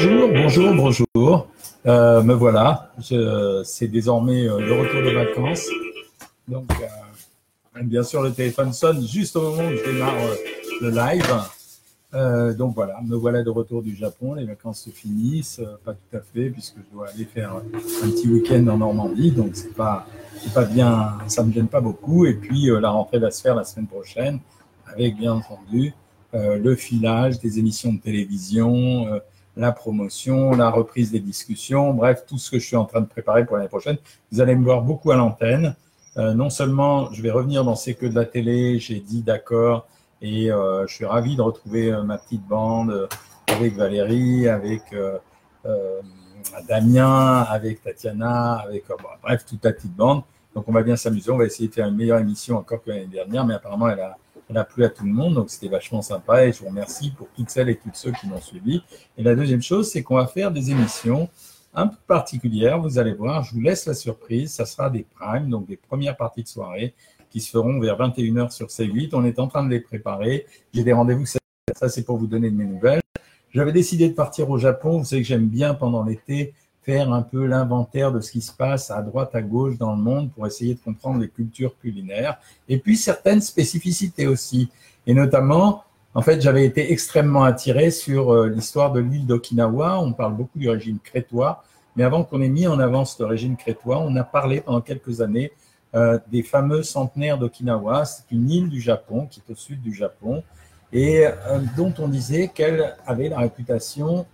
bonjour, bonjour, bonjour. Euh, me voilà. C'est désormais euh, le retour de vacances. Donc, euh, bien sûr, le téléphone sonne juste au moment où je démarre le live. donc voilà, me voilà de retour du Japon. Les vacances se finissent, pas tout à fait, puisque je dois aller faire un petit week-end en Normandie. Donc c'est pas, pas bien, ça me gêne pas beaucoup. Et puis la rentrée va se faire la semaine prochaine, avec bien entendu le filage des émissions de télévision la promotion, la reprise des discussions, bref, tout ce que je suis en train de préparer pour l'année prochaine. Vous allez me voir beaucoup à l'antenne. Euh, non seulement je vais revenir dans C'est que de la télé, j'ai dit d'accord, et euh, je suis ravi de retrouver euh, ma petite bande avec Valérie, avec Damien, avec Tatiana, avec bref, toute la petite bande. Donc on va bien s'amuser, on va essayer de faire une meilleure émission encore que l'année dernière, mais apparemment elle a elle a plu à tout le monde, donc c'était vachement sympa et je vous remercie pour toutes celles et tous ceux qui m'ont suivi. Et la deuxième chose, c'est qu'on va faire des émissions un peu particulières. Vous allez voir, je vous laisse la surprise. Ça sera des primes, donc des premières parties de soirée qui se feront vers 21h sur C8. On est en train de les préparer. J'ai des rendez-vous. Ça, c'est pour vous donner de mes nouvelles. J'avais décidé de partir au Japon. Vous savez que j'aime bien pendant l'été un peu l'inventaire de ce qui se passe à droite, à gauche dans le monde pour essayer de comprendre les cultures culinaires et puis certaines spécificités aussi. Et notamment, en fait, j'avais été extrêmement attiré sur euh, l'histoire de l'île d'Okinawa. On parle beaucoup du régime crétois, mais avant qu'on ait mis en avant ce régime crétois, on a parlé pendant quelques années euh, des fameux centenaires d'Okinawa. C'est une île du Japon qui est au sud du Japon et euh, dont on disait qu'elle avait la réputation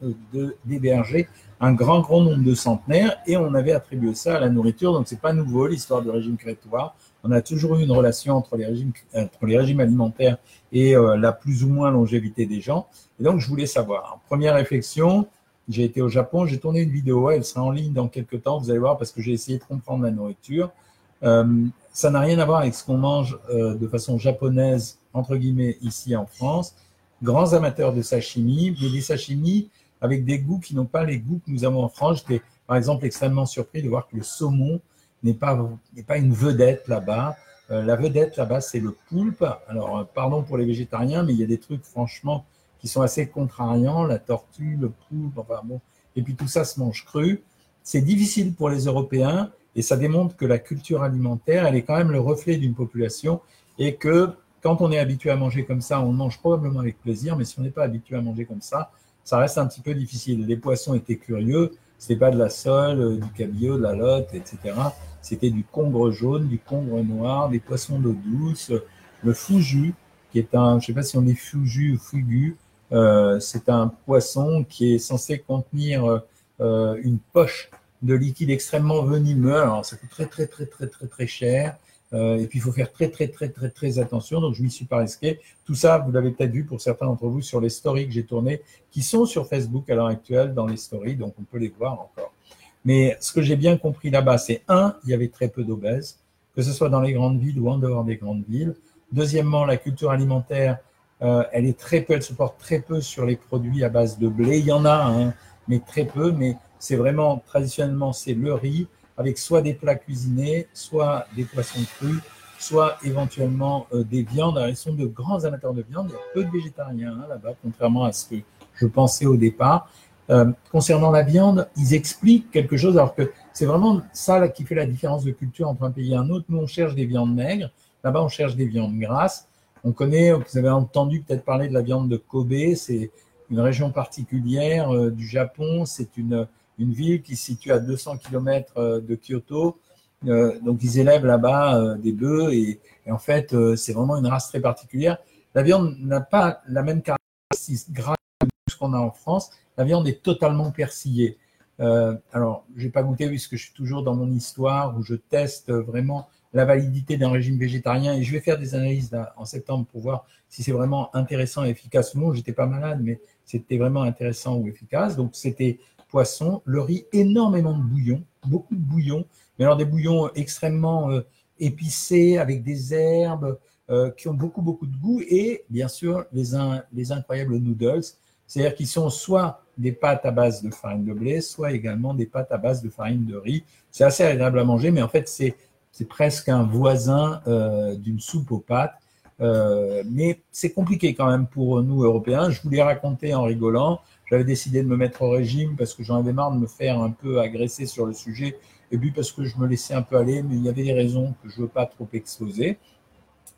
d'héberger un grand, grand nombre de centenaires et on avait attribué ça à la nourriture. Donc, c'est pas nouveau l'histoire du régime crétois. On a toujours eu une relation entre les régimes, entre les régimes alimentaires et euh, la plus ou moins longévité des gens. Et donc, je voulais savoir. Première réflexion, j'ai été au Japon, j'ai tourné une vidéo, elle sera en ligne dans quelques temps, vous allez voir, parce que j'ai essayé de comprendre la nourriture. Euh, ça n'a rien à voir avec ce qu'on mange euh, de façon japonaise, entre guillemets, ici en France. Grands amateurs de sashimi, mais des sashimi avec des goûts qui n'ont pas les goûts que nous avons en France. J'étais, par exemple, extrêmement surpris de voir que le saumon n'est pas, n'est pas une vedette là-bas. Euh, la vedette là-bas, c'est le poulpe. Alors, euh, pardon pour les végétariens, mais il y a des trucs, franchement, qui sont assez contrariants. La tortue, le poulpe, enfin bon. Et puis tout ça se mange cru. C'est difficile pour les Européens et ça démontre que la culture alimentaire, elle est quand même le reflet d'une population et que quand on est habitué à manger comme ça, on mange probablement avec plaisir, mais si on n'est pas habitué à manger comme ça, ça reste un petit peu difficile. Les poissons étaient curieux, c'était pas de la sole, euh, du cabillaud, de la lotte, etc. C'était du congre jaune, du congre noir, des poissons d'eau douce, le fugu, qui est un, je sais pas si on dit fugu ou fugu, euh, c'est un poisson qui est censé contenir euh, une poche de liquide extrêmement venimeux. Alors, ça coûte très, très, très, très, très, très cher. Euh, et puis, il faut faire très, très, très, très, très attention. Donc, je m'y suis pas risqué. Tout ça, vous l'avez peut-être vu pour certains d'entre vous sur les stories que j'ai tournées, qui sont sur Facebook à l'heure actuelle dans les stories. Donc, on peut les voir encore. Mais ce que j'ai bien compris là-bas, c'est un, il y avait très peu d'obèses, que ce soit dans les grandes villes ou en dehors des grandes villes. Deuxièmement, la culture alimentaire, euh, elle est très peu, elle se porte très peu sur les produits à base de blé. Il y en a, hein, mais très peu. Mais c'est vraiment, traditionnellement, c'est le riz, avec soit des plats cuisinés, soit des poissons crus, soit éventuellement euh, des viandes. Alors, ils sont de grands amateurs de viande. Il y a peu de végétariens hein, là-bas, contrairement à ce que je pensais au départ. Euh, concernant la viande, ils expliquent quelque chose, alors que c'est vraiment ça qui fait la différence de culture entre un pays et un autre. Nous, on cherche des viandes maigres. Là-bas, on cherche des viandes grasses. On connaît, vous avez entendu peut-être parler de la viande de Kobe. C'est une région particulière euh, du Japon. C'est une une ville qui se situe à 200 km euh, de Kyoto. Euh, donc, ils élèvent là-bas euh, des bœufs et, en fait, c'est vraiment une race très particulière. La viande n'a pas la même caractéristique grasse que ce qu'on a en France. La viande est totalement persillée. alors, je n'ai pas goûté puisque je suis toujours dans mon histoire où je teste vraiment la validité d'un régime végétarien et je vais faire des analyses en septembre pour voir si c'est vraiment intéressant et efficace ou non. J'étais pas malade, mais c'était vraiment intéressant ou efficace. Donc, c'était le riz, énormément de bouillon, beaucoup de bouillon, mais alors des bouillons extrêmement euh, épicés avec des herbes euh, qui ont beaucoup beaucoup de goût et bien sûr les, les incroyables noodles, c'est-à-dire qu'ils sont soit des pâtes à base de farine de blé, soit également des pâtes à base de farine de riz. C'est assez agréable à manger, mais en fait c'est c'est presque un voisin euh, d'une soupe aux pâtes. mais c'est compliqué quand même pour nous Européens. Je vous l'ai raconté en rigolant. J'avais décidé de me mettre au régime parce que j'en avais marre de me faire un peu agresser sur le sujet, et puis parce que je me laissais un peu aller, mais il y avait des raisons que je ne veux pas trop exposer.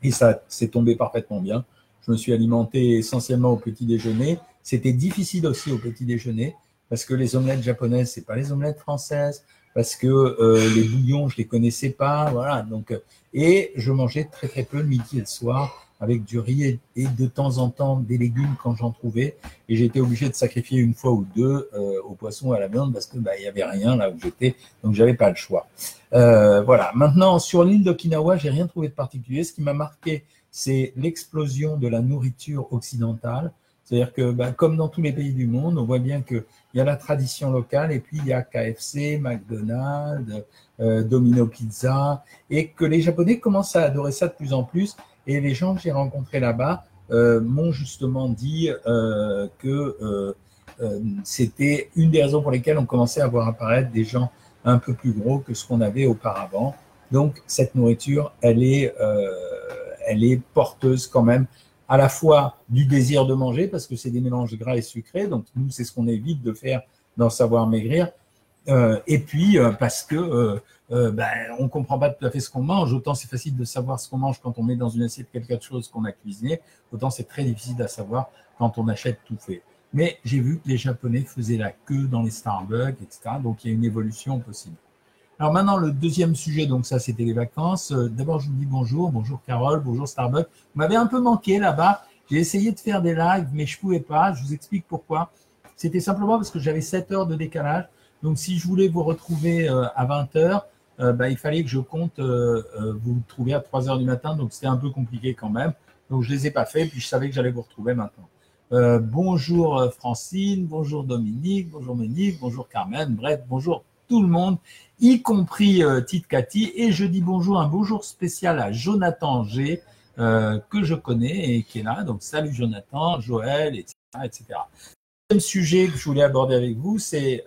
Et ça s'est tombé parfaitement bien. Je me suis alimenté essentiellement au petit déjeuner. C'était difficile aussi au petit déjeuner parce que les omelettes japonaises, c'est pas les omelettes françaises, parce que euh, les bouillons, je les connaissais pas, voilà. Donc, euh, et je mangeais très très peu le midi et le soir avec du riz et, de temps en temps des légumes quand j'en trouvais. Et été obligé de sacrifier une fois ou deux euh, au poisson à la viande parce que bah il y avait rien là où j'étais, donc j'avais pas le choix. Euh, voilà. Maintenant sur l'île d'Okinawa, j'ai rien trouvé de particulier. Ce qui m'a marqué, c'est l'explosion de la nourriture occidentale. C'est-à-dire que, bah, comme dans tous les pays du monde, on voit bien qu'il y a la tradition locale et puis il y a KFC, McDonald's, euh, Domino Pizza, et que les Japonais commencent à adorer ça de plus en plus. Et les gens que j'ai rencontrés là-bas euh, m'ont justement dit euh, que euh, c'était une des raisons pour lesquelles on commençait à voir apparaître des gens un peu plus gros que ce qu'on avait auparavant. Donc cette nourriture, elle est, elle est porteuse quand même à la fois du désir de manger, parce que c'est des mélanges gras et sucrés, donc nous, c'est ce qu'on évite de faire dans Savoir Maigrir, et puis euh, parce que euh, euh, ben, on comprend pas tout à fait ce qu'on mange, autant c'est facile de savoir ce qu'on mange quand on met dans une assiette quelque chose qu'on a cuisiné, autant c'est très difficile à savoir quand on achète tout fait. Mais j'ai vu que les Japonais faisaient la queue dans les Starbucks, etc., donc il y a une évolution possible. Alors maintenant, le deuxième sujet, donc ça, c'était les vacances. Euh, d'abord, je vous dis bonjour, bonjour Carole, bonjour Starbucks. Vous m'avez un peu manqué là-bas. J'ai essayé de faire des lives, mais je pouvais pas. Je vous explique pourquoi. C'était simplement parce que j'avais 7 heures de décalage. Donc, si je voulais vous retrouver euh, à 20 heures, euh, bah, il fallait que je compte vous trouver à 3 heures du matin. Donc, c'était un peu compliqué quand même. Donc, je les ai pas fait. Puis, je savais que j'allais vous retrouver maintenant. bonjour Francine, bonjour Dominique, bonjour Monique, bonjour Carmen, bref, bonjour tout le monde y compris euh, Tite Cathy. Et je dis bonjour, un bonjour spécial à Jonathan G, euh, que je connais et qui est là. Donc, salut Jonathan, Joël, etc. etc. Le deuxième sujet que je voulais aborder avec vous, c'est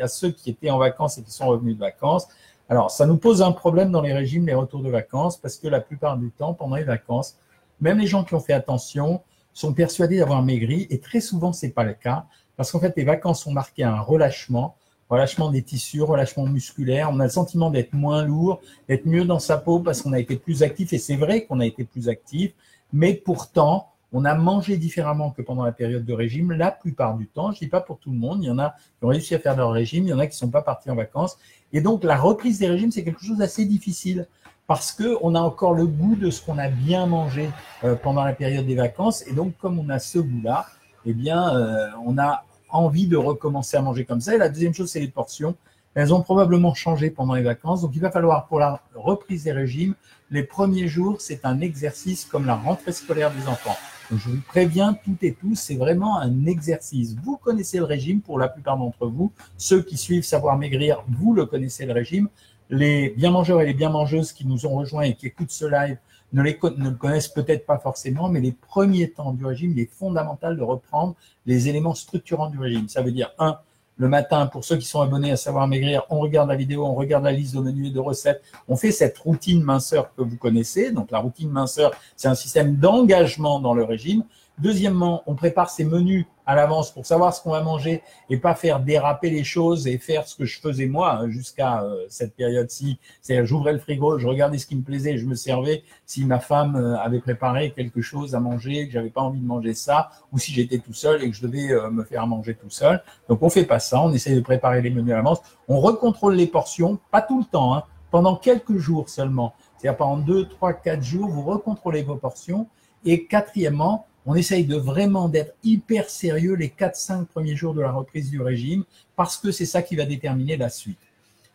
a ceux qui étaient en vacances et qui sont revenus de vacances. Alors, ça nous pose un problème dans les régimes, les retours de vacances, parce que la plupart du temps, pendant les vacances, même les gens qui ont fait attention sont persuadés d'avoir maigri, et très souvent, c'est pas le cas, parce qu'en fait, les vacances sont marquées à un relâchement, relâchement des tissus, relâchement musculaire. On a le sentiment d'être moins lourd, d'être mieux dans sa peau parce qu'on a été plus actif. Et c'est vrai qu'on a été plus actif, mais pourtant, on a mangé différemment que pendant la période de régime la plupart du temps. Je dis pas pour tout le monde. Il y en a qui ont réussi à faire leur régime, il y en a qui sont pas partis en vacances. Et donc, la reprise des régimes, c'est quelque chose d'assez difficile parce que on a encore le goût de ce qu'on a bien mangé euh, pendant la période des vacances. Et donc, comme on a ce goût-là, eh bien, euh, on a envie de recommencer à manger comme ça. Et la deuxième chose, c'est les portions. Elles ont probablement changé pendant les vacances. Donc, il va falloir, pour la reprise des régimes, les premiers jours, c'est un exercice comme la rentrée scolaire des enfants. Je vous préviens, toutes et tous, c'est vraiment un exercice. Vous connaissez le régime pour la plupart d'entre vous. Ceux qui suivent Savoir Maigrir, vous le connaissez le régime. Les bien mangeurs et les bien mangeuses qui nous ont rejoints et qui écoutent ce live ne le connaissent peut-être pas forcément, mais les premiers temps du régime, il est fondamental de reprendre les éléments structurants du régime. Ça veut dire, un, le matin, pour ceux qui sont abonnés à Savoir Maigrir, on regarde la vidéo, on regarde la liste de menus et de recettes, on fait cette routine minceur que vous connaissez. Donc la routine minceur, c'est un système d'engagement dans le régime. Deuxièmement, on prépare ses menus à l'avance pour savoir ce qu'on va manger et pas faire déraper les choses et faire ce que je faisais moi hein, jusqu'à euh, cette période-ci. C'est-à-dire, j'ouvrais le frigo, je regardais ce qui me plaisait, je me servais si ma femme euh, avait préparé quelque chose à manger, que j'avais pas envie de manger ça, ou si j'étais tout seul et que je devais euh, me faire manger tout seul. Donc, on fait pas ça, on essaie de préparer les menus à l'avance. On recontrôle les portions, pas tout le temps, hein, pendant quelques jours seulement. C'est-à-dire, pendant deux, trois, quatre jours, vous recontrôlez vos portions. Et quatrièmement, on essaye de vraiment d'être hyper sérieux les 4-5 premiers jours de la reprise du régime parce que c'est ça qui va déterminer la suite.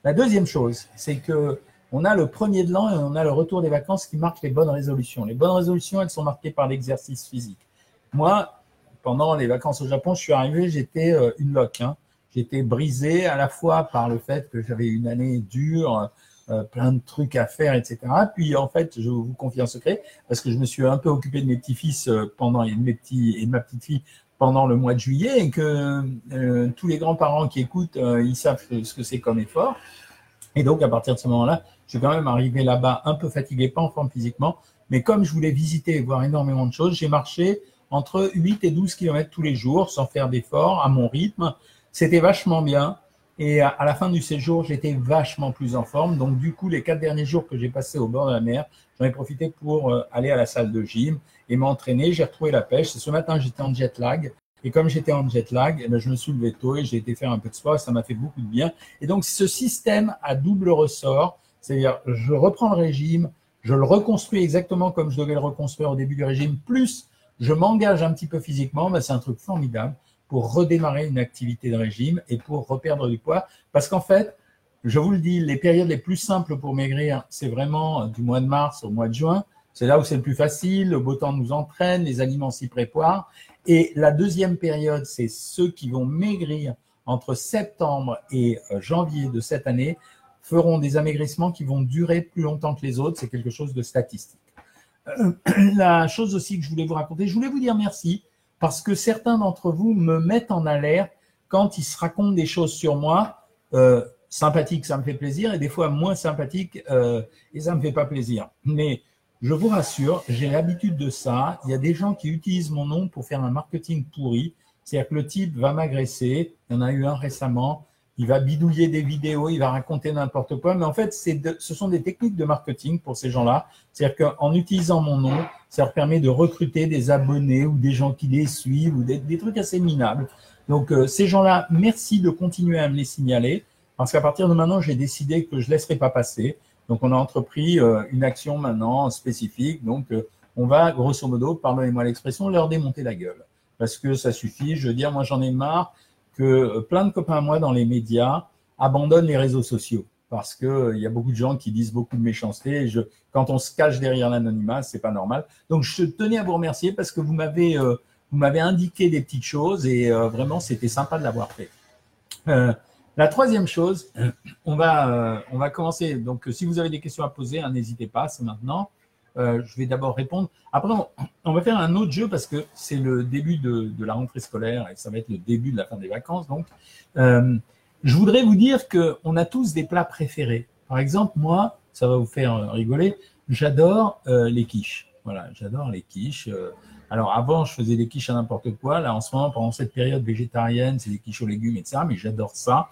La deuxième chose, c'est que on a le premier de l'an et on a le retour des vacances qui marquent les bonnes résolutions. Les bonnes résolutions, elles sont marquées par l'exercice physique. Moi, pendant les vacances au Japon, je suis arrivé, j'étais euh, une loque. Hein. J'étais brisé à la fois par le fait que j'avais une année dure, euh, plein de trucs à faire, etc. Puis en fait, je vous confie un secret, parce que je me suis un peu occupé de mes petits-fils euh, pendant et de mes petits et de ma petite fille pendant le mois de juillet, et que euh, tous les grands-parents qui écoutent, ils savent ce que c'est comme effort. Et donc à partir de ce moment-là, je suis quand même arrivé là-bas un peu fatigué, pas en forme physiquement, mais comme je voulais visiter et voir énormément de choses, j'ai marché entre 8 et 12 km tous les jours, sans faire d'efforts, à mon rythme. C'était vachement bien. Et à la fin du séjour, j'étais vachement plus en forme. Donc, du coup, les quatre derniers jours que j'ai passés au bord de la mer, j'en ai profité pour euh, aller à la salle de gym et m'entraîner. J'ai retrouvé la pêche. Ce matin, j'étais en jet lag. Et comme j'étais en jet lag, eh ben, je me suis levé tôt et j'ai été faire un peu de sport. Ça m'a fait beaucoup de bien. Et donc, ce système à double ressort, c'est-à-dire, je reprends le régime, je le reconstruis exactement comme je devais le reconstruire au début du régime, plus je m'engage un petit peu physiquement, ben, c'est un truc formidable pour redémarrer une activité de régime et pour reperdre du poids. Parce qu'en fait, je vous le dis, les périodes les plus simples pour maigrir, c'est vraiment du mois de mars au mois de juin. C'est là où c'est le plus facile, le beau temps nous entraîne, les aliments s'y préparent. Et la deuxième période, c'est ceux qui vont maigrir entre septembre et euh, janvier de cette année feront des amaigrissements qui vont durer plus longtemps que les autres. C'est quelque chose de statistique. Euh, la chose aussi que je voulais vous raconter, je voulais vous dire merci parce que certains d'entre vous me mettent en alerte quand ils se racontent des choses sur moi. Euh, sympathique, ça me fait plaisir, et des fois moins sympathique, euh, et ça me fait pas plaisir. Mais je vous rassure, j'ai l'habitude de ça. Il y a des gens qui utilisent mon nom pour faire un marketing pourri. C'est-à-dire que le type va m'agresser. Il y en a eu un récemment. Il va bidouiller des vidéos, il va raconter n'importe quoi. Mais en fait, ce sont des techniques de marketing pour ces gens-là. C'est-à-dire qu'en utilisant mon nom, ça leur permet de recruter des abonnés ou des gens qui les suivent ou des, trucs assez minables. Donc, euh, ces gens-là, merci de continuer à me les signaler. Parce qu'à partir de maintenant, j'ai décidé que je ne laisserai pas passer. Donc, on a entrepris euh, une action maintenant spécifique. Donc, euh, on va, grosso modo, pardonnez-moi l'expression, leur démonter la gueule. Parce que ça suffit. Je veux dire, moi, j'en ai marre que plein de copains à moi dans les médias abandonnent les réseaux sociaux. Parce que il y a beaucoup de gens qui disent beaucoup de méchanceté. Et je, quand on se cache derrière l'anonymat, c'est pas normal. Donc, je tenais à vous remercier parce que vous m'avez, vous m'avez indiqué des petites choses et vraiment, c'était sympa de l'avoir fait. La troisième chose, on va, euh, on va commencer. Donc, si vous avez des questions à poser, hein, n'hésitez pas, c'est maintenant. Euh, je vais d'abord répondre. Après, on va faire un autre jeu parce que c'est le début de, la rentrée scolaire et ça va être le début de la fin des vacances. Donc, euh, je voudrais vous dire qu'on a tous des plats préférés. Par exemple, moi, ça va vous faire rigoler, j'adore les quiches. Voilà, j'adore les quiches. Alors avant, je faisais des quiches à n'importe quoi. Là, en ce moment, pendant cette période végétarienne, c'est des quiches aux légumes, etc. Mais j'adore ça.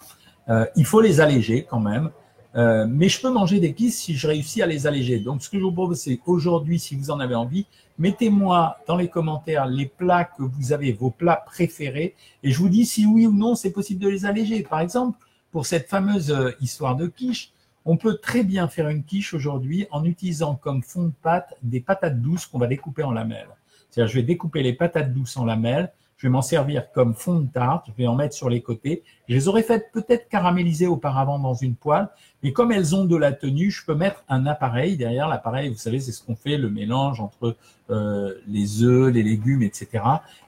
Euh, il faut les alléger quand même. Euh, mais je peux manger des quiches si je réussis à les alléger. Donc, ce que je vous propose, c'est aujourd'hui, si vous en avez envie, mettez-moi dans les commentaires les plats que vous avez, vos plats préférés, et je vous dis si oui ou non c'est possible de les alléger. Par exemple, pour cette fameuse euh, histoire de quiche, on peut très bien faire une quiche aujourd'hui en utilisant comme fond de pâte des patates douces qu'on va découper en lamelles. C'est-à-dire, je vais découper les patates douces en lamelles, je vais m'en servir comme fond de tarte, je vais en mettre sur les côtés. Je les aurais faites peut-être caraméliser auparavant dans une poêle, mais comme elles ont de la tenue, je peux mettre un appareil derrière. L'appareil, vous savez, c'est ce qu'on fait, le mélange entre euh, les œufs, les légumes, etc.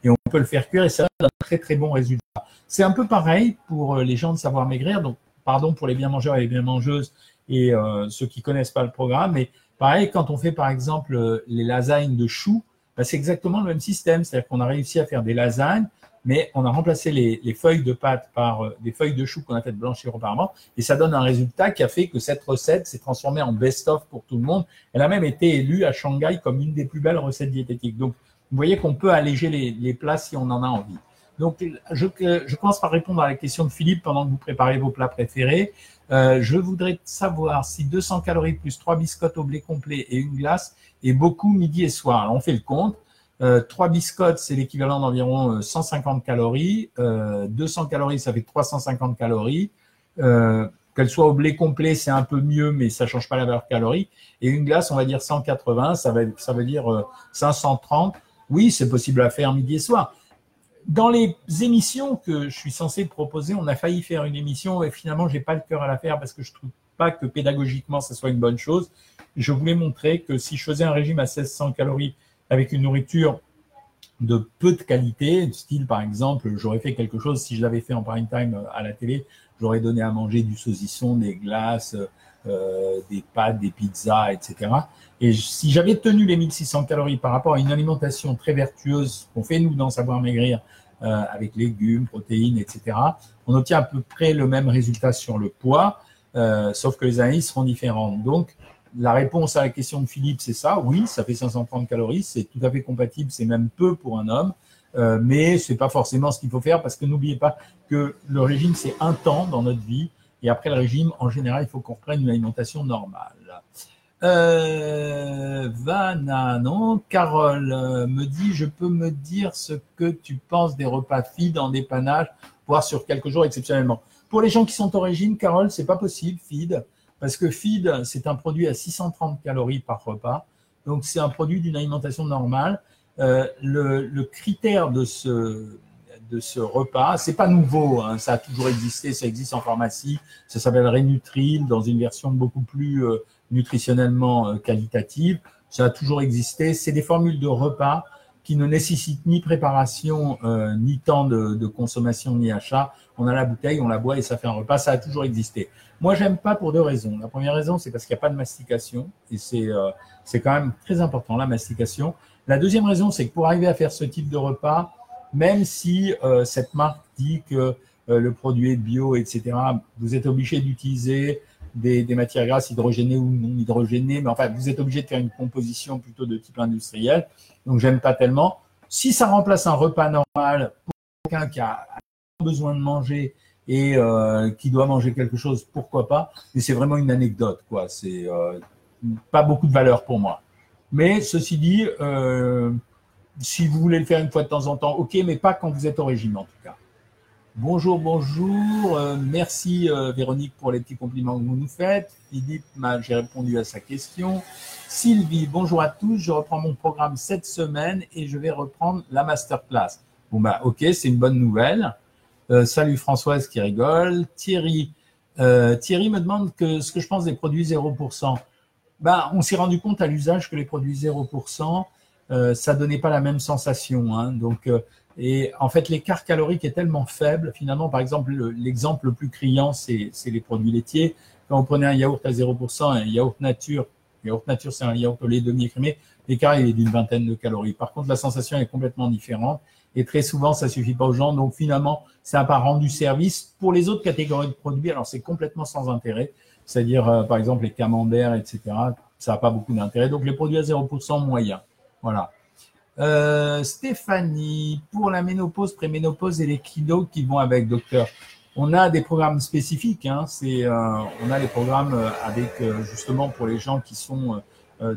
Et on peut le faire cuire et ça donne un très très bon résultat. C'est un peu pareil pour euh, les gens de savoir maigrir. Donc, pardon pour les bien mangeurs et les bien mangeuses et euh, ceux qui connaissent pas le programme, mais pareil quand on fait par exemple les lasagnes de choux bah, c'est exactement le même système. C'est-à-dire qu'on a réussi à faire des lasagnes, mais on a remplacé les, feuilles de pâte par euh, des feuilles de chou qu'on a fait blanchir auparavant, et ça donne un résultat qui a fait que cette recette s'est transformée en best-of pour tout le monde. Elle a même été élue à Shanghai comme une des plus belles recettes diététiques. Donc, vous voyez qu'on peut alléger les, plats si on en a envie. Donc, je, je commence par répondre à la question de Philippe pendant que vous préparez vos plats préférés. Euh, je voudrais savoir si 200 calories plus 3 biscottes au blé complet et une glace est beaucoup midi et soir. On fait le compte. Euh, 3 biscottes, c'est l'équivalent d'environ 150 euh, calories. Euh, 200 calories, ça fait 350 calories. Euh, qu'elle soit au blé complet, c'est un peu mieux, mais ça change pas la valeur calorie. Et une glace, on va dire 180, ça, va, ça veut dire 530. Oui, c'est possible à faire midi et soir dans les émissions que je suis censé proposer, on a failli faire une émission et finalement, j'ai pas le cœur à la faire parce que je trouve pas que pédagogiquement, ça soit une bonne chose. Je voulais montrer que si je faisais un régime à 1600 calories avec une nourriture de peu de qualité, style par exemple, j'aurais fait quelque chose, si je l'avais fait en prime time à la télé, j'aurais donné à manger du saucisson, des glaces, euh, des pâtes, des pizzas, etc. Et si j'avais tenu les 1600 calories par rapport à une alimentation très vertueuse qu'on fait nous dans Savoir Maigrir, euh, avec légumes, protéines, etc., on obtient à peu près le même résultat sur le poids, euh, sauf que les analyses seront différentes. Donc, la réponse à la question de Philippe, c'est ça. Oui, ça fait 530 calories. C'est tout à fait compatible. C'est même peu pour un homme. Euh, mais c'est pas forcément ce qu'il faut faire parce que n'oubliez pas que le régime, c'est un temps dans notre vie. Et après le régime, en général, il faut qu'on reprenne une alimentation normale. Euh. Carole euh, me dit, je peux me dire ce que tu penses des repas feed en dépannage, voire sur quelques jours exceptionnellement. Pour les gens qui sont au régime, Carole, c'est pas possible, feed, parce que feed, c'est un produit à 630 calories par repas. Donc, c'est un produit d'une alimentation normale. Euh, le, le, critère de ce, de ce repas, c'est pas nouveau, hein, ça a toujours existé, ça existe en pharmacie, ça s'appelle Renutril dans une version beaucoup plus euh, nutritionnellement euh, qualitative, ça a toujours existé, c'est des formules de repas qui ne nécessitent ni préparation, euh, ni temps de, de, consommation, ni achat. On a la bouteille, on la boit et ça fait un repas. Ça a toujours existé. Moi, j'aime pas pour deux raisons. La première raison, c'est parce qu'il n'y a pas de mastication et c'est euh, c'est quand même très important la mastication. La deuxième raison, c'est que pour arriver à faire ce type de repas, même si euh, cette marque dit que euh, le produit est bio, etc., vous êtes obligé d'utiliser des, des, matières grasses hydrogénées ou non hydrogénées, mais enfin, vous êtes obligé de faire une composition plutôt de type industriel. Donc, j'aime pas tellement. Si ça remplace un repas normal pour quelqu'un qui a besoin de manger et euh, qui doit manger quelque chose, pourquoi pas? Mais c'est vraiment une anecdote, quoi. C'est euh, pas beaucoup de valeur pour moi. Mais ceci dit, euh, si vous voulez le faire une fois de temps en temps, ok, mais pas quand vous êtes au régime en tout cas. Bonjour, bonjour. Euh, merci euh, Véronique pour les petits compliments que vous nous faites. Philippe, j'ai répondu à sa question. Sylvie, bonjour à tous. Je reprends mon programme cette semaine et je vais reprendre la masterclass. Bon bah ok, c'est une bonne nouvelle. Euh, salut Françoise qui rigole. Thierry, Thierry me demande que ce que je pense des produits 0% bah, on s'est rendu compte à l'usage que les produits 0%, euh, ça donnait pas la même sensation. Hein. Donc, euh, et en fait, l'écart calorique est tellement faible. Finalement, par exemple, l'exemple le, plus criant, c'est les produits laitiers. Quand vous prenez un yaourt à 0%, un yaourt nature, yaourt nature, c'est un yaourt au lait demi-écrémé, l'écart est d'une vingtaine de calories. Par contre, la sensation est complètement différente. Et très souvent, ça suffit pas aux gens. Donc, finalement, ça n'a pas rendu service. Pour les autres catégories de produits, alors c'est complètement sans intérêt c'est-à-dire euh, par exemple les camemberts, etc. Ça n'a pas beaucoup d'intérêt. Donc les produits à 0% moyens. Voilà. Euh, Stéphanie, pour la ménopause, préménopause et les kilos qui vont avec, docteur, on a des programmes spécifiques. Hein, c'est, euh, on a des programmes euh, avec justement pour les gens qui sont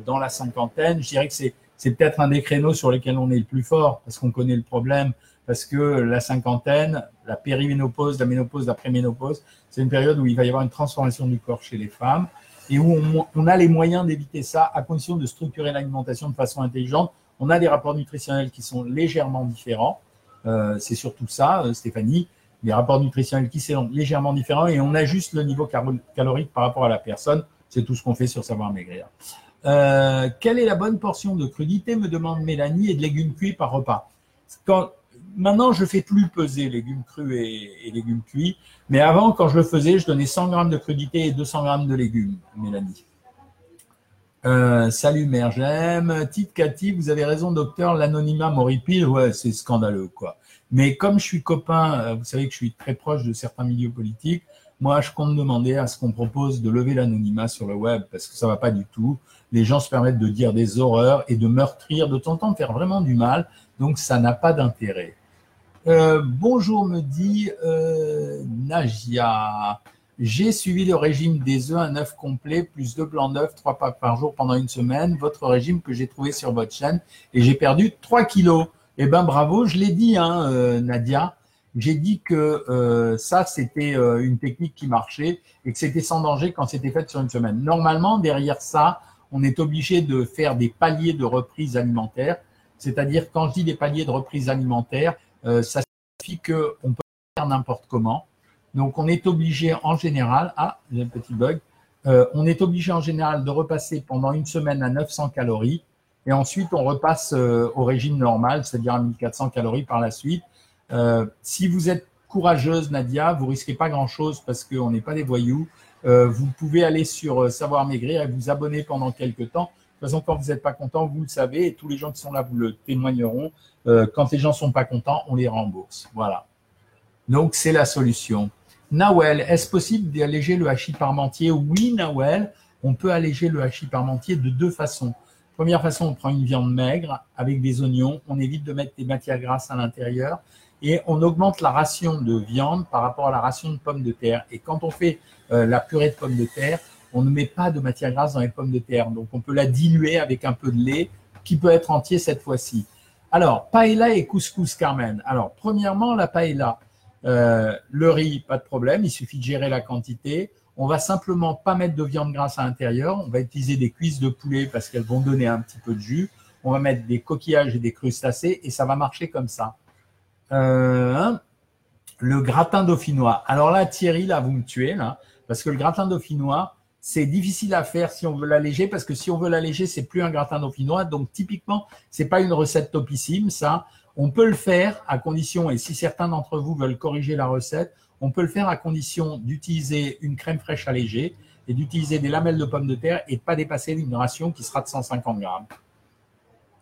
dans la cinquantaine. Je dirais que c'est, c'est peut-être un des créneaux sur lesquels on est le plus fort parce qu'on connaît le problème parce que la cinquantaine, la périménopause, la ménopause, la préménopause, c'est une période où il va y avoir une transformation du corps chez les femmes et où on, a les moyens d'éviter ça à condition de structurer l'alimentation de façon intelligente. On a des rapports nutritionnels qui sont légèrement différents. Euh, c'est surtout ça, euh, Stéphanie, des rapports nutritionnels qui sont légèrement différents et on ajuste le niveau calorique par rapport à la personne. C'est tout ce qu'on fait sur Savoir Maigrir. Euh, quelle est la bonne portion de crudité, me demande Mélanie, et de légumes cuits par repas? Maintenant, je fais plus peser légumes crus et, légumes cuits. Mais avant, quand je le faisais, je donnais 100 grammes de crudité et 200 grammes de légumes, Mélanie. Euh, salut mère, j'aime. Tite Cathy, vous avez raison, docteur, l'anonymat m'horripile. Ouais, c'est scandaleux, quoi. Mais comme je suis copain, euh, vous savez que je suis très proche de certains milieux politiques, moi, je compte demander à ce qu'on propose de lever l'anonymat sur le web parce que ça va pas du tout. Les gens se permettent de dire des horreurs et de meurtrir, de temps en faire vraiment du mal. Donc, ça n'a pas d'intérêt. Euh, bonjour, me dit euh. J'ai suivi le régime des œufs, un œuf complet, plus deux blancs d'œufs, trois packs par jour pendant une semaine. Votre régime que j'ai trouvé sur votre chaîne et j'ai perdu 3 kilos. Eh ben bravo, je l'ai dit, hein, euh, Nadia. J'ai dit que euh, ça, c'était une technique qui marchait et que c'était sans danger quand c'était fait sur une semaine. Normalement, derrière ça, on est obligé de faire des paliers de reprise alimentaire. C'est-à-dire, quand je dis des paliers de reprise alimentaire, ça signifie qu'on peut faire n'importe comment. Donc, on est obligé en général, ah, j'ai un petit bug, euh, on est obligé en général de repasser pendant une semaine à 900 calories et ensuite on repasse euh, au régime normal, c'est-à-dire à 1400 calories par la suite. si vous êtes courageuse, Nadia, vous risquez pas grand-chose parce qu'on n'est pas des voyous. vous pouvez aller sur Savoir Maigrir et vous abonner pendant quelques temps. De toute façon, quand vous n'êtes pas content, vous le savez, et tous les gens qui sont là vous le témoigneront. Euh, quand les gens sont pas contents, on les rembourse. Voilà. Donc, c'est la solution. Nawel, est-ce possible d'alléger le hachis parmentier? Oui, Nawel. on peut alléger le hachis parmentier de deux façons. Première façon, on prend une viande maigre avec des oignons, on évite de mettre des matières grasses à l'intérieur et on augmente la ration de viande par rapport à la ration de pommes de terre. Et quand on fait euh, la purée de pommes de terre, on ne met pas de matière grasse dans les pommes de terre. Donc on peut la diluer avec un peu de lait qui peut être entier cette fois-ci. Alors, paella et couscous Carmen. Alors, premièrement, la paella, euh, le riz, pas de problème, il suffit de gérer la quantité. On va simplement pas mettre de viande grasse à l'intérieur. On va utiliser des cuisses de poulet parce qu'elles vont donner un petit peu de jus. On va mettre des coquillages et des crustacés et ça va marcher comme ça. Euh, hein, le gratin dauphinois. Alors là, Thierry, là, vous me tuez, là, parce que le gratin dauphinois, c'est difficile à faire si on veut l'alléger, parce que si on veut l'alléger, c'est plus un gratin dauphinois. Donc, typiquement, c'est pas une recette topissime, ça. On peut le faire à condition, et si certains d'entre vous veulent corriger la recette, on peut le faire à condition d'utiliser une crème fraîche allégée et d'utiliser des lamelles de pommes de terre et de pas dépasser une ration qui sera de 150 grammes.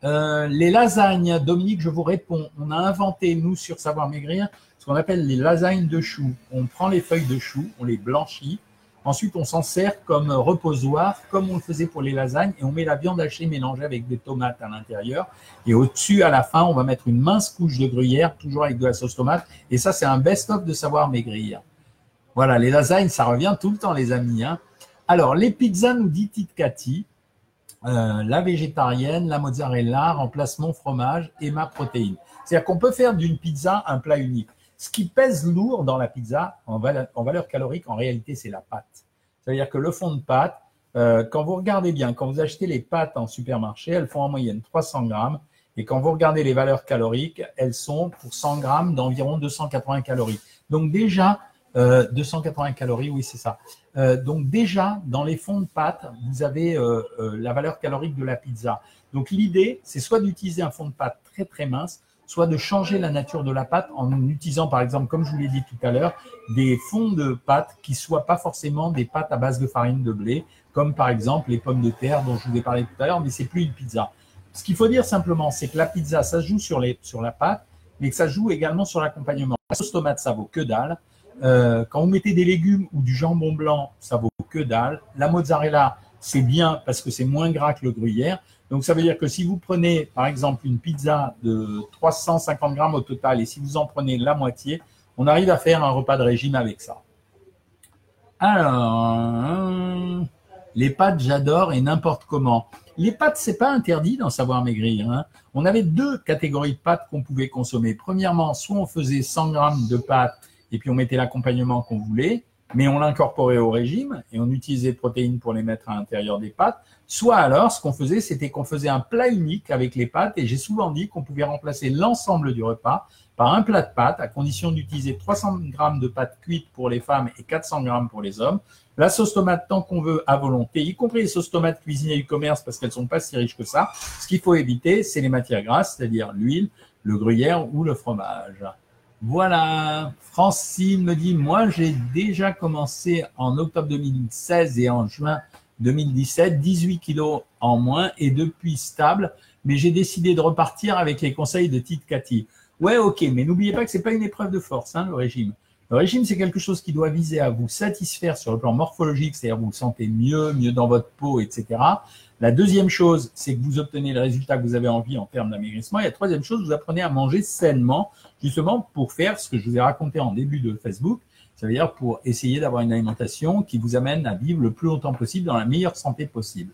Euh, les lasagnes, Dominique, je vous réponds. On a inventé, nous, sur Savoir Maigrir, ce qu'on appelle les lasagnes de choux. On prend les feuilles de choux, on les blanchit. Ensuite, on s'en sert comme reposoir, comme on le faisait pour les lasagnes, et on met la viande hachée mélangée avec des tomates à l'intérieur. Et au-dessus, à la fin, on va mettre une mince couche de gruyère, toujours avec de la sauce tomate. Et ça, c'est un best-of de savoir maigrir. Voilà, les lasagnes, ça revient tout le temps, les amis. Hein. Alors, les pizzas, nous dit Tite Cathy. Euh, la végétarienne, la mozzarella, remplacement fromage et ma protéine. C'est-à-dire qu'on peut faire d'une pizza un plat unique. Ce qui pèse lourd dans la pizza, en valeur, calorique, en réalité, c'est la pâte. C'est-à-dire que le fond de pâte, euh, quand vous regardez bien, quand vous achetez les pâtes en supermarché, elles font en moyenne 300 grammes. Et quand vous regardez les valeurs caloriques, elles sont pour 100 grammes d'environ 280 calories. Donc déjà, 280 euh, calories, oui, c'est ça. Euh, donc déjà, dans les fonds de pâte, vous avez la valeur calorique de la pizza. Donc l'idée, c'est soit d'utiliser un fond de pâte très très mince, soit de changer la nature de la pâte en utilisant, par exemple, comme je vous l'ai dit tout à l'heure, des fonds de pâte qui soient pas forcément des pâtes à base de farine de blé, comme par exemple les pommes de terre dont je vous ai parlé tout à l'heure, mais c'est plus une pizza. Ce qu'il faut dire simplement, c'est que la pizza, ça joue sur, les, sur la pâte, mais que ça joue également sur l'accompagnement. La sauce tomate, ça vaut que dalle. Euh, quand vous mettez des légumes ou du jambon blanc, ça vaut que dalle. La mozzarella, c'est bien parce que c'est moins gras que le gruyère. Donc ça veut dire que si vous prenez par exemple une pizza de 350 grammes au total et si vous en prenez la moitié, on arrive à faire un repas de régime avec ça. Alors, les pâtes, j'adore et n'importe comment. Les pâtes, c'est pas interdit d'en savoir maigrir. Hein. On avait deux catégories de pâtes qu'on pouvait consommer. Premièrement, soit on faisait 100 grammes de pâtes et puis on mettait l'accompagnement qu'on voulait, mais on l'incorporait au régime et on utilisait protéines pour les mettre à l'intérieur des pâtes. Soit alors, ce qu'on faisait, c'était qu'on faisait un plat unique avec les pâtes et j'ai souvent dit qu'on pouvait remplacer l'ensemble du repas par un plat de pâtes à condition d'utiliser 300 grammes de pâtes cuites pour les femmes et 400 grammes pour les hommes. La sauce tomate tant qu'on veut à volonté, y compris les sauces tomates cuisinées du commerce parce qu'elles sont pas si riches que ça. Ce qu'il faut éviter, c'est les matières grasses, c'est-à-dire l'huile, le gruyère ou le fromage. Voilà, Francine me dit, moi j'ai déjà commencé en octobre 2016 et en juin 2017, 18 kilos en moins et depuis stable, mais j'ai décidé de repartir avec les conseils de Tite Cathy. Ouais, ok, mais n'oubliez pas que c'est pas une épreuve de force, hein, le régime. Le régime, c'est quelque chose qui doit viser à vous satisfaire sur le plan morphologique, c'est-à-dire vous vous sentez mieux, mieux dans votre peau, etc. La deuxième chose, c'est que vous obtenez le résultat que vous avez envie en termes d'amaigrissement. Et la troisième chose, vous apprenez à manger sainement, justement pour faire ce que je vous ai raconté en début de Facebook. Ça veut dire pour essayer d'avoir une alimentation qui vous amène à vivre le plus longtemps possible dans la meilleure santé possible.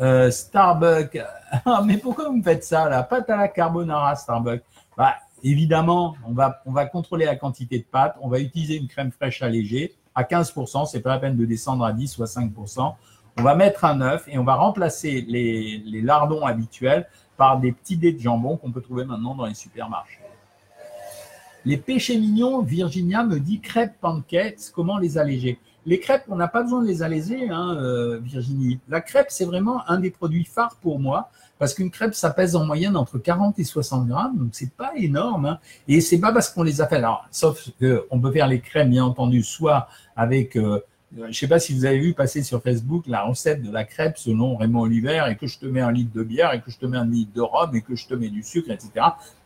Euh, Starbucks, ah, mais pourquoi vous me faites ça La pâte à la carbonara, Starbucks. Bah, évidemment, on va, on va contrôler la quantité de pâte, on va utiliser une crème fraîche allégée à 15%, c'est pas la peine de descendre à 10 ou à 5%. On va mettre un œuf et on va remplacer les, lardons habituels par des petits dés de jambon qu'on peut trouver maintenant dans les supermarchés. Les péchés mignons, Virginia me dit crêpes, pancakes, comment les alléger? Les crêpes, on n'a pas besoin de les alléger, hein, euh, Virginie. La crêpe, c'est vraiment un des produits phares pour moi parce qu'une crêpe, ça pèse en moyenne entre 40 et 60 grammes, donc c'est pas énorme. Hein. Et c'est pas parce qu'on les a fait. Alors, sauf qu'on peut faire les crèmes, bien entendu, soit avec, euh, je sais pas si vous avez vu passer sur Facebook la recette de la crêpe selon Raymond Oliver et que je te mets un litre de bière et que je te mets un litre de rhum et que je te mets du sucre, etc.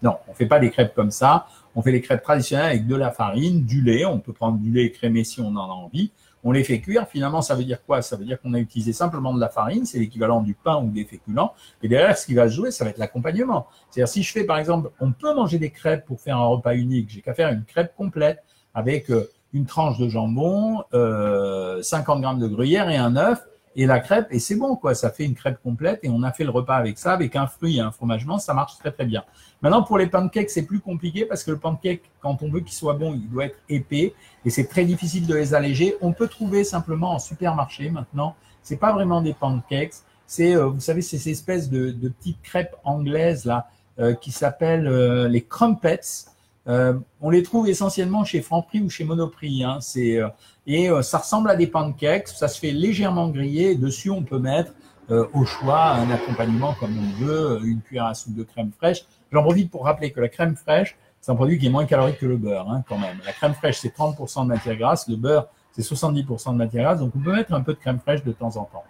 Non, on fait pas des crêpes comme ça. On fait les crêpes traditionnelles avec de la farine, du lait. On peut prendre du lait crémé si on en a envie. on les fait cuire. Finalement, ça veut dire quoi? Ça veut dire qu'on a utilisé simplement de la farine, c'est l'équivalent du pain ou des féculents. Et derrière, ce qui va se jouer, ça va être l'accompagnement. C'est-à-dire, si je fais par exemple, on peut manger des crêpes pour faire un repas unique. J'ai qu'à faire une crêpe complète avec euh, une tranche de jambon, euh, 50 grammes de gruyère et un œuf et la crêpe, et c'est bon, quoi. Ça fait une crêpe complète et on a fait le repas avec ça, avec un fruit et un fromagement, ça marche très très bien. Maintenant, pour les pancakes, c'est plus compliqué parce que le pancake, quand on veut qu'il soit bon, il doit être épais et c'est très difficile de les alléger. On peut trouver simplement en supermarché maintenant. C'est pas vraiment des pancakes, c'est, euh, vous savez, ces espèces de, de, petites crêpes anglaises là euh, qui s'appellent euh, les crumpets. Euh, on les trouve essentiellement chez Franprix ou chez Monoprix. Hein. Euh, et euh, ça ressemble à des pancakes. Ça se fait légèrement griller. dessus, on peut mettre au choix un accompagnement comme on veut, une cuillère à soupe de crème fraîche. J'en profite pour rappeler que la crème fraîche, c'est un produit qui est moins calorique que le beurre, hein, quand même. La crème fraîche, c'est 30% de matière grasse. Le beurre, c'est 70% de matière grasse. Donc, on peut mettre un peu de crème fraîche de temps en temps.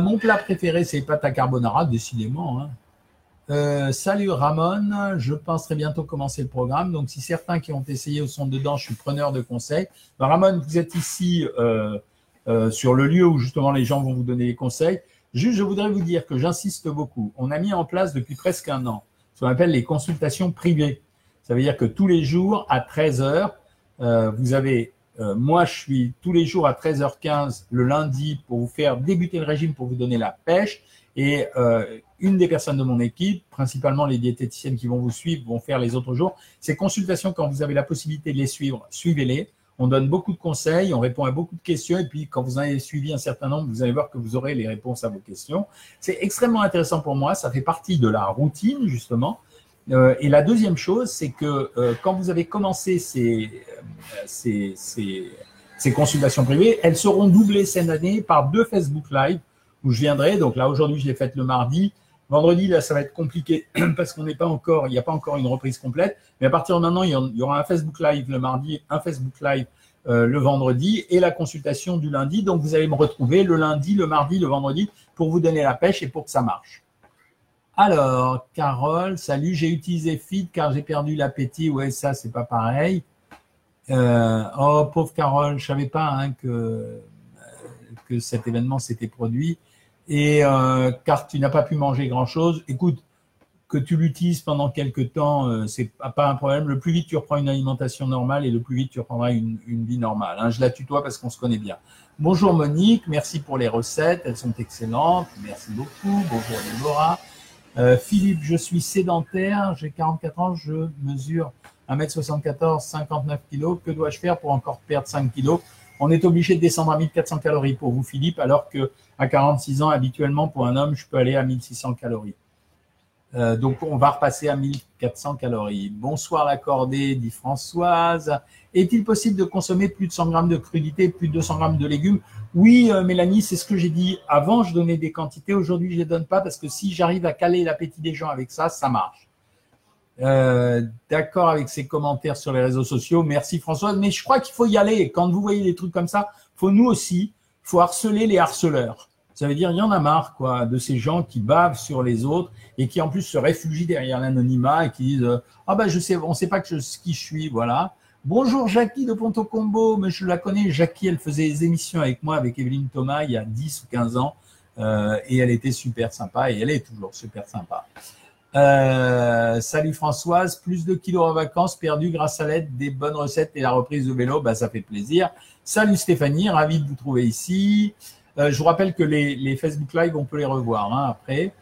mon plat préféré, c'est les pâtes à carbonara, décidément. Hein. Euh, salut Ramon, je pense très bientôt commencer le programme. Donc, si certains qui ont essayé sont dedans, je suis preneur de conseils. Ben, Ramon, vous êtes ici euh, euh, sur le lieu où justement les gens vont vous donner des conseils. Juste, je voudrais vous dire que j'insiste beaucoup. On a mis en place depuis presque un an ce qu'on appelle les consultations privées. Ça veut dire que tous les jours à 13 heures, vous avez moi, je suis tous les jours à 13h15 le lundi pour vous faire débuter le régime, pour vous donner la pêche. Et euh, une des personnes de mon équipe, principalement les diététiciennes qui vont vous suivre, vont faire les autres jours. Ces consultations, quand vous avez la possibilité de les suivre, suivez-les. On donne beaucoup de conseils, on répond à beaucoup de questions, et puis quand vous en avez suivi un certain nombre, vous allez voir que vous aurez les réponses à vos questions. C'est extrêmement intéressant pour moi, ça fait partie de la routine, justement. Euh, et la deuxième chose, c'est que euh, quand vous avez commencé ces, ces, ces, ces consultations privées, elles seront doublées cette année par deux Facebook Live où je viendrai. Donc là, aujourd'hui, je l'ai faite le mardi. Vendredi, là, ça va être compliqué parce qu'on n'est pas encore, il n'y a pas encore une reprise complète. Mais à partir de maintenant, il y aura un Facebook Live le mardi, un Facebook Live euh, le vendredi et la consultation du lundi. Donc, vous allez me retrouver le lundi, le mardi, le vendredi pour vous donner la pêche et pour que ça marche. Alors, Carole, salut, j'ai utilisé Feed car j'ai perdu l'appétit. Ouais, ça, c'est pas pareil. Euh, oh, pauvre Carole, je savais pas hein, que, que cet événement s'était produit et euh, car tu n'as pas pu manger grand-chose, écoute, que tu l'utilises pendant quelques temps, euh, c'est pas un problème. Le plus vite tu reprends une alimentation normale et le plus vite tu reprendras une, une vie normale. Hein. Je la tutoie parce qu'on se connaît bien. Bonjour Monique, merci pour les recettes, elles sont excellentes. Merci beaucoup. Bonjour Laura. Euh, Philippe, je suis sédentaire, j'ai 44 ans, je mesure 1m74, 59 kg. Que dois-je faire pour encore perdre 5 kg On est obligé de descendre à 1400 calories pour vous, Philippe, alors que à 46 ans, habituellement, pour un homme, je peux aller à 1600 calories. Euh, donc, on va repasser à 1400 calories. Bonsoir l'accordé, dit Françoise. Est-il possible de consommer plus de 100 grammes de crudité, plus de 200 grammes de légumes? Oui, euh, Mélanie, c'est ce que j'ai dit. Avant, je donnais des quantités. Aujourd'hui, je ne les donne pas parce que si j'arrive à caler l'appétit des gens avec ça, ça marche. Euh, d'accord avec ces commentaires sur les réseaux sociaux. Merci Françoise. Mais je crois qu'il faut y aller. Quand vous voyez des trucs comme ça, faut nous aussi faut harceler les harceleurs. Ça veut dire, il y en a marre, quoi, de ces gens qui bavent sur les autres et qui, en plus, se réfugient derrière l'anonymat et qui disent, euh, ah ben, je sais, on sait pas que je, qui je suis, voilà. Bonjour Jackie de Ponto Combo, mais je la connais. Jackie, elle faisait des émissions avec moi, avec Evelyne Thomas, il y a 10 ou 15 ans, euh, et elle était super sympa et elle est toujours super sympa. Euh, salut Françoise, plus de kilos en vacances perdus grâce à l'aide des bonnes recettes et la reprise de vélo, bah, ça fait plaisir. Salut Stéphanie, ravi de vous trouver ici. Euh, je vous rappelle que les, Facebook Live, on peut les revoir hein, après.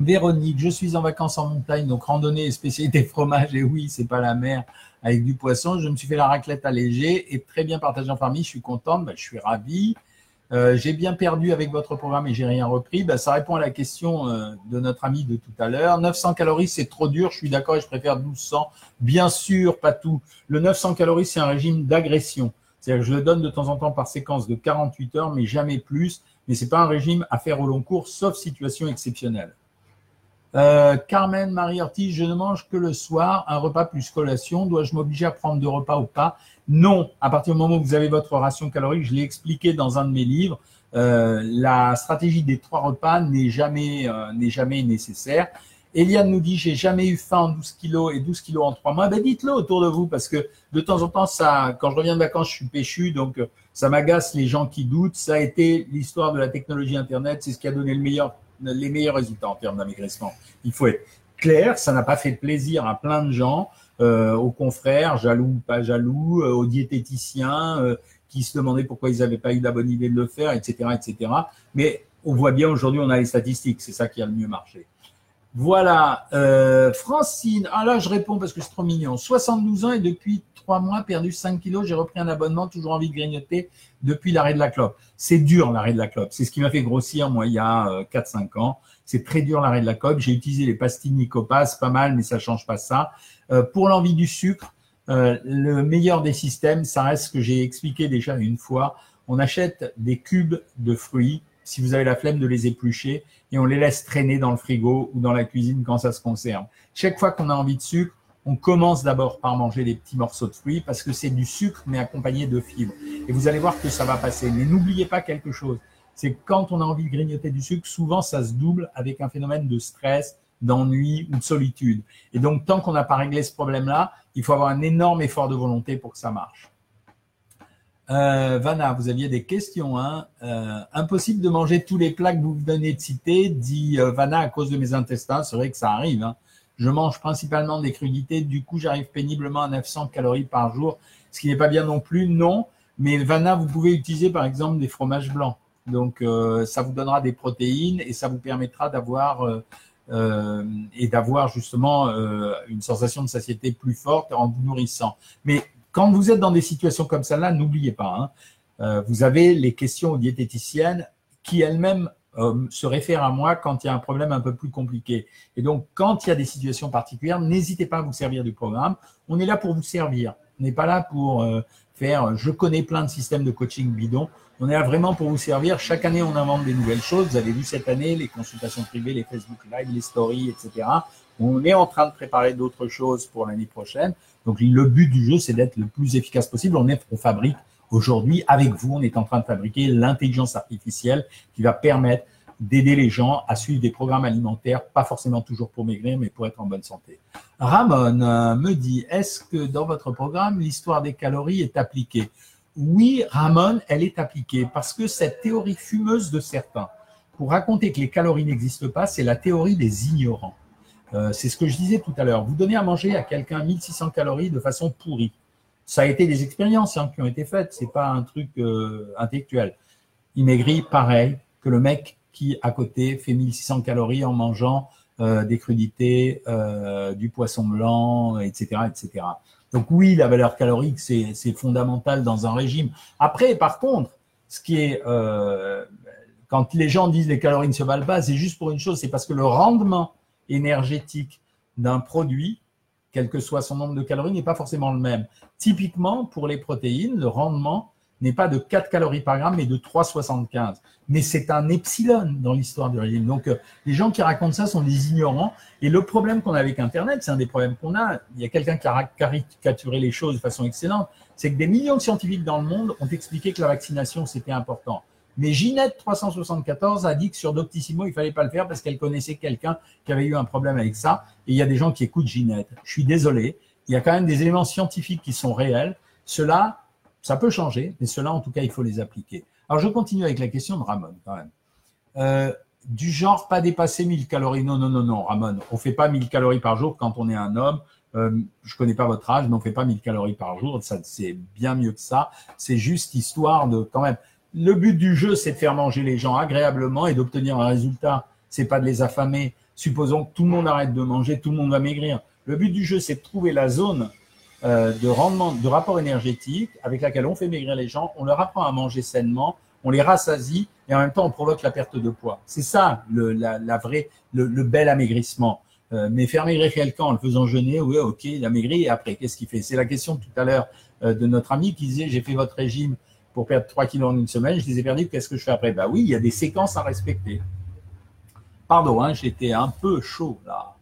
Véronique, je suis en vacances en montagne, donc randonnée et spécialité fromage. Et oui, c'est pas la mer avec du poisson. Je me suis fait la raclette allégée et très bien partagée en famille. Je suis contente, bah, je suis ravi. Euh, j'ai bien perdu avec votre programme et j'ai rien repris. Ben, ça répond à la question euh, de notre ami de tout à l'heure. 900 calories, c'est trop dur. Je suis d'accord et je préfère 1200. Bien sûr, pas tout. Le 900 calories, c'est un régime d'agression. Je le donne de temps en temps par séquence de 48 heures, mais jamais plus. Mais c'est pas un régime à faire au long cours, sauf situation exceptionnelle. Euh, Carmen Marie Ortiz, je ne mange que le soir, un repas plus collation. Dois-je m'obliger à prendre deux repas ou pas? Non, à partir du moment où vous avez votre ration calorique, je l'ai expliqué dans un de mes livres, euh, la stratégie des trois repas n'est jamais, euh, n'est jamais nécessaire. Eliane nous dit j'ai jamais eu faim en 12 kilos et 12 kilos en 3 mois. Ben dites-le autour de vous parce que de temps en temps, ça, quand je reviens de vacances, je suis péchu, donc euh, ça m'agace les gens qui doutent. Ça a été l'histoire de la technologie Internet, c'est ce qui a donné les meilleurs résultats en termes d'amaigrissement. Il faut être clair, ça n'a pas fait plaisir à plein de gens, euh, aux confrères, jaloux ou pas jaloux, euh, aux diététiciens qui se demandaient pourquoi ils n'avaient pas eu la bonne idée de le faire, etc., etc. Mais on voit bien aujourd'hui, on a les statistiques, c'est ça qui a le mieux marché. Voilà, euh, Francine. Ah là, je réponds parce que c'est trop mignon. 72 ans et depuis 3 mois, perdu 5 kilos. J'ai repris un abonnement, toujours envie de grignoter depuis l'arrêt de la clope. C'est dur l'arrêt de la clope. C'est ce qui m'a fait grossir, moi, il y a 4-5 euh, ans. C'est très dur l'arrêt de la clope. J'ai utilisé les pastilles Nicopas, pas mal, mais ça change pas ça. Euh, pour l'envie du sucre, le meilleur des systèmes, ça reste ce que j'ai expliqué déjà une fois. On achète des cubes de fruits si vous avez la flemme de les éplucher et on les laisse traîner dans le frigo ou dans la cuisine quand ça se conserve. Chaque fois qu'on a envie de sucre, on commence d'abord par manger des petits morceaux de fruits parce que c'est du sucre mais accompagné de fibres. Et vous allez voir que ça va passer. Mais n'oubliez pas quelque chose, c'est quand on a envie de grignoter du sucre, souvent ça se double avec un phénomène de stress, d'ennui ou de solitude. Et donc tant qu'on n'a pas réglé ce problème-là, il faut avoir un énorme effort de volonté pour que ça marche. Euh, Vanna, vous aviez des questions. Hein euh, impossible de manger tous les plats que vous venez de citer, dit euh, Vanna, à cause de mes intestins. C'est vrai que ça arrive. Hein. Je mange principalement des crudités. Du coup, j'arrive péniblement à 900 calories par jour, ce qui n'est pas bien non plus. Non, mais Vanna, vous pouvez utiliser par exemple des fromages blancs. Donc, euh, ça vous donnera des protéines et ça vous permettra d'avoir euh, et d'avoir justement une sensation de satiété plus forte en vous nourrissant. Mais quand vous êtes dans des situations comme celle-là, n'oubliez pas, hein, euh, vous avez les questions aux diététiciennes qui elles-mêmes euh, se réfèrent à moi quand il y a un problème un peu plus compliqué. Et donc, quand il y a des situations particulières, n'hésitez pas à vous servir du programme. On est là pour vous servir. On n'est pas là pour euh, faire je connais plein de systèmes de coaching bidon. On est là vraiment pour vous servir. Chaque année, on invente des nouvelles choses. Vous avez vu cette année les consultations privées, les Facebook Live, les stories, etc. On est en train de préparer d'autres choses pour l'année prochaine. Donc le but du jeu, c'est d'être le plus efficace possible. On, est, on fabrique aujourd'hui, avec vous, on est en train de fabriquer l'intelligence artificielle qui va permettre d'aider les gens à suivre des programmes alimentaires, pas forcément toujours pour maigrir, mais pour être en bonne santé. Ramon euh, me dit, est-ce que dans votre programme, l'histoire des calories est appliquée? Oui, Ramon, elle est appliquée parce que cette théorie fumeuse de certains, pour raconter que les calories n'existent pas, c'est la théorie des ignorants. Euh, c'est ce que je disais tout à l'heure. Vous donnez à manger à quelqu'un 1600 calories de façon pourrie. Ça a été des expériences hein, qui ont été faites. C'est pas un truc euh, intellectuel. Il maigrit pareil que le mec qui à côté fait 1600 calories en mangeant euh, des crudités, du poisson blanc, etc., etc. Donc oui, la valeur calorique c'est fondamental dans un régime. Après, par contre, ce qui est quand les gens disent les calories ne se valent pas, c'est juste pour une chose, c'est parce que le rendement énergétique d'un produit, quel que soit son nombre de calories, n'est pas forcément le même. Typiquement, pour les protéines, le rendement n'est pas de 4 calories par gramme, mais de 3,75. Mais c'est un epsilon dans l'histoire du régime. Donc, euh, les gens qui racontent ça sont des ignorants. Et le problème qu'on a avec Internet, c'est un des problèmes qu'on a. Il y a quelqu'un qui a caricaturé les choses de façon excellente. C'est que des millions de scientifiques dans le monde ont expliqué que la vaccination, c'était important. Mais Ginette 374 a dit que sur Doctissimo, il fallait pas le faire parce qu'elle connaissait quelqu'un qui avait eu un problème avec ça. Et il y a des gens qui écoutent Ginette. Je suis désolé. Il y a quand même des éléments scientifiques qui sont réels. Cela, ça peut changer, mais cela, en tout cas, il faut les appliquer. Alors, je continue avec la question de Ramon, quand même. Euh, du genre, pas dépasser 1000 calories. Non, non, non, non, Ramon. On fait pas 1000 calories par jour quand on est un homme. Euh, je connais pas votre âge, mais on fait pas 1000 calories par jour. Ça, c'est bien mieux que ça. C'est juste histoire de, quand même, le but du jeu, c'est de faire manger les gens agréablement et d'obtenir un résultat. C'est pas de les affamer. Supposons que tout le monde arrête de manger, tout le monde va maigrir. Le but du jeu, c'est de trouver la zone euh, de rendement, de rapport énergétique avec laquelle on fait maigrir les gens. On leur apprend à manger sainement, on les rassasie et en même temps on provoque la perte de poids. C'est ça le, la, vraie, le, bel amaigrissement. Euh, mais faire maigrir quelqu'un en le faisant jeûner, oui, ok, il a maigri et après, qu'est-ce qu'il fait? C'est la question tout à l'heure euh, de notre ami qui disait j'ai fait votre régime pour perdre 3 kilos en une semaine, je les ai perdus, qu'est-ce que je fais après? Bah oui, il y a des séquences à respecter. Pardon, hein, j'étais un peu chaud là.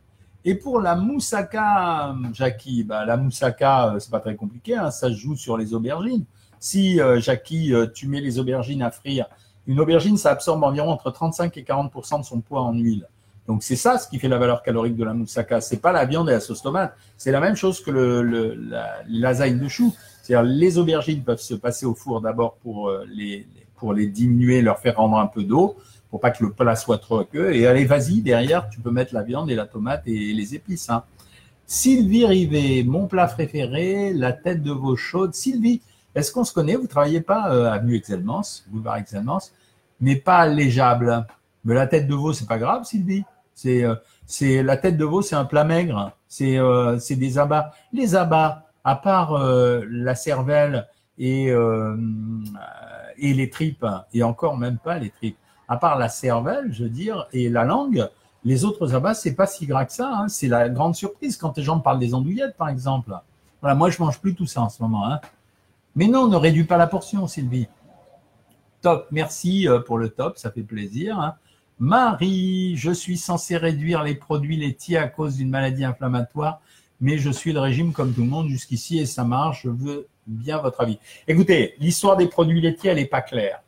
Et pour la moussaka, Jackie, bah, la moussaka, euh, c'est pas très compliqué, hein, ça se joue sur les aubergines. Si, euh, Jackie, euh, tu mets les aubergines à frire, une aubergine, ça absorbe environ entre 35 et 40 de son poids en huile. Donc c'est ça ce qui fait la valeur calorique de la moussaka. C'est pas la viande et la sauce tomate. C'est la même chose que le, le la, lasagne de chou. C'est-à-dire les aubergines peuvent se passer au four d'abord pour euh, les pour les diminuer, leur faire rendre un peu d'eau pour pas que le plat soit trop aqueux. Et allez, vas-y, derrière, tu peux mettre la viande et la tomate et les épices. Hein. Sylvie Rivet, mon plat préféré, la tête de veau chaude. Sylvie, est-ce qu'on se connaît? Vous travaillez pas euh, Avenue Excelmans, boulevard Excelmans, mais pas allégeable. Mais la tête de veau, c'est pas grave, Sylvie. C'est euh, c'est la tête de veau, c'est un plat maigre. C'est euh, c'est des abats. Les abats, à part euh, la cervelle et et les tripes, et encore même pas les tripes. À part la cervelle, je veux dire, et la langue, les autres abats, c'est pas si gras que ça. Hein. C'est la grande surprise quand les gens parlent des andouillettes, par exemple. Moi, je mange plus tout ça en ce moment. Hein. Mais non, ne réduis pas la portion, Sylvie. Top, merci pour le top, ça fait plaisir. Hein. Marie, je suis censé réduire les produits laitiers à cause d'une maladie inflammatoire, mais je suis le régime comme tout le monde jusqu'ici et ça marche. Je veux bien votre avis. Écoutez, l'histoire des produits laitiers, elle n'est pas claire.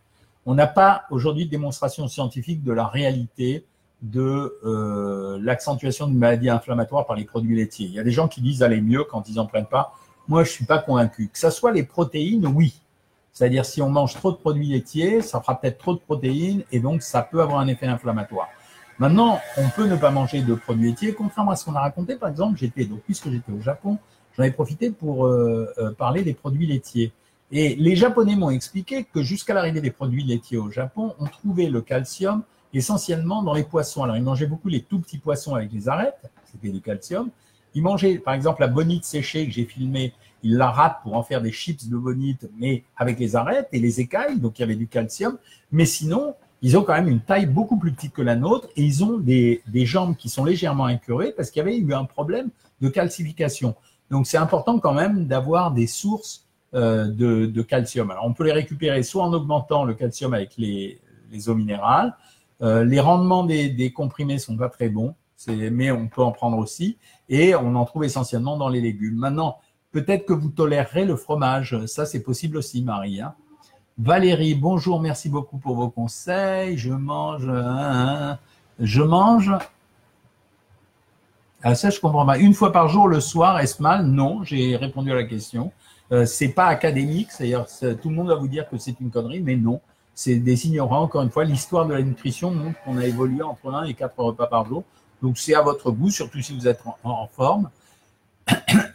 On n'a pas aujourd'hui de démonstration scientifique de la réalité de euh, l'accentuation d'une maladie inflammatoire par les produits laitiers. Il y a des gens qui disent aller mieux quand ils n'en prennent pas. Moi, je suis pas convaincu. Que ce soit les protéines, oui. C'est-à-dire si on mange trop de produits laitiers, ça fera peut-être trop de protéines et donc ça peut avoir un effet inflammatoire. Maintenant, on peut ne pas manger de produits laitiers, contrairement à ce qu'on a raconté. Par exemple, j'étais donc puisque j'étais au Japon, j'en ai profité pour euh, euh, parler des produits laitiers. Et les Japonais m'ont expliqué que jusqu'à l'arrivée des produits laitiers au Japon, on trouvait le calcium essentiellement dans les poissons. Alors, ils mangeaient beaucoup les tout petits poissons avec les arêtes, c'était du calcium. Ils mangeaient, par exemple, la bonite séchée que j'ai filmée ils la râpent pour en faire des chips de bonite, mais avec les arêtes et les écailles, donc il y avait du calcium. Mais sinon, ils ont quand même une taille beaucoup plus petite que la nôtre et ils ont des, des jambes qui sont légèrement incurées parce qu'il y avait eu un problème de calcification. Donc c'est important quand même d'avoir des sources euh, de, de, calcium. Alors on peut les récupérer soit en augmentant le calcium avec les, les eaux minérales. Euh, les rendements des, des comprimés sont pas très bons, mais on peut en prendre aussi. Et on en trouve essentiellement dans les légumes. Maintenant, Peut-être que vous tolérerez le fromage. Ça, c'est possible aussi, Marie. Hein. Valérie, bonjour, merci beaucoup pour vos conseils. Je mange. Hein, hein. je mange. Ah, ça, je comprends pas. Une fois par jour le soir, est-ce mal? Non, j'ai répondu à la question. Euh, c'est pas académique, c'est-à-dire tout le monde va vous dire que c'est une connerie, mais non. C'est des ignorants. Encore une fois, l'histoire de la nutrition montre qu'on a évolué entre 1 et 4 repas par jour. Donc c'est à votre goût, surtout si vous êtes en forme.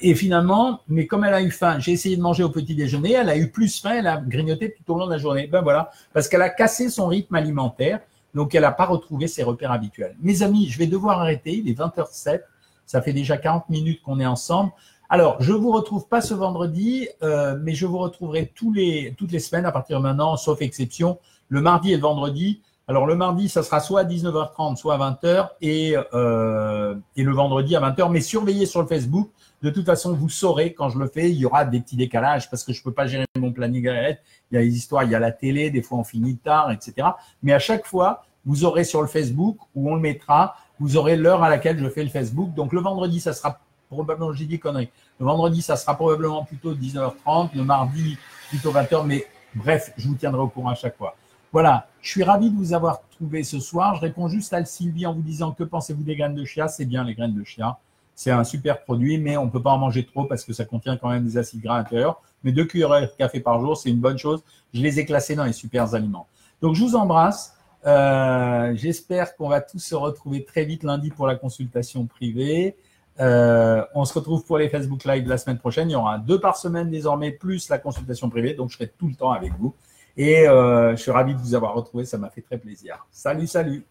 Et finalement, mais comme elle a eu faim, j'ai essayé de manger au petit déjeuner, elle a eu plus faim, elle a grignoté tout au long de la journée. Ben voilà, parce qu'elle a cassé son rythme alimentaire, donc elle n'a pas retrouvé ses repères habituels. Mes amis, je vais devoir arrêter, il est 20h07, ça fait déjà 40 minutes qu'on est ensemble. Alors, je vous retrouve pas ce vendredi, euh, mais je vous retrouverai tous les, toutes les semaines à partir de maintenant, sauf exception, le mardi et le vendredi. Alors le mardi, ça sera soit à 19h30, soit à 20h, et, euh, et le vendredi à 20h. Mais surveillez sur le Facebook. De toute façon, vous saurez quand je le fais, il y aura des petits décalages parce que je peux pas gérer mon planning Il y a des histoires, il y a la télé, des fois on finit tard, etc. Mais à chaque fois, vous aurez sur le Facebook où on le mettra, vous aurez l'heure à laquelle je fais le Facebook. Donc le vendredi, ça sera probablement, j'ai dit conneries. Le vendredi, ça sera probablement plutôt 19h30. Le mardi, plutôt 20h. Mais bref, je vous tiendrai au courant à chaque fois. Voilà, je suis ravi de vous avoir trouvé ce soir. Je réponds juste à Sylvie en vous disant que pensez-vous des graines de chia? C'est bien les graines de chia. C'est un super produit, mais on ne peut pas en manger trop parce que ça contient quand même des acides gras intérieurs. Mais deux cuillères de café par jour, c'est une bonne chose. Je les ai classés dans les super aliments. Donc, je vous embrasse. Euh, J'espère qu'on va tous se retrouver très vite lundi pour la consultation privée. Euh, on se retrouve pour les Facebook Live la semaine prochaine. Il y aura deux par semaine désormais, plus la consultation privée. Donc, je serai tout le temps avec vous. Et euh, je suis ravi de vous avoir retrouvé, ça m'a fait très plaisir. Salut, salut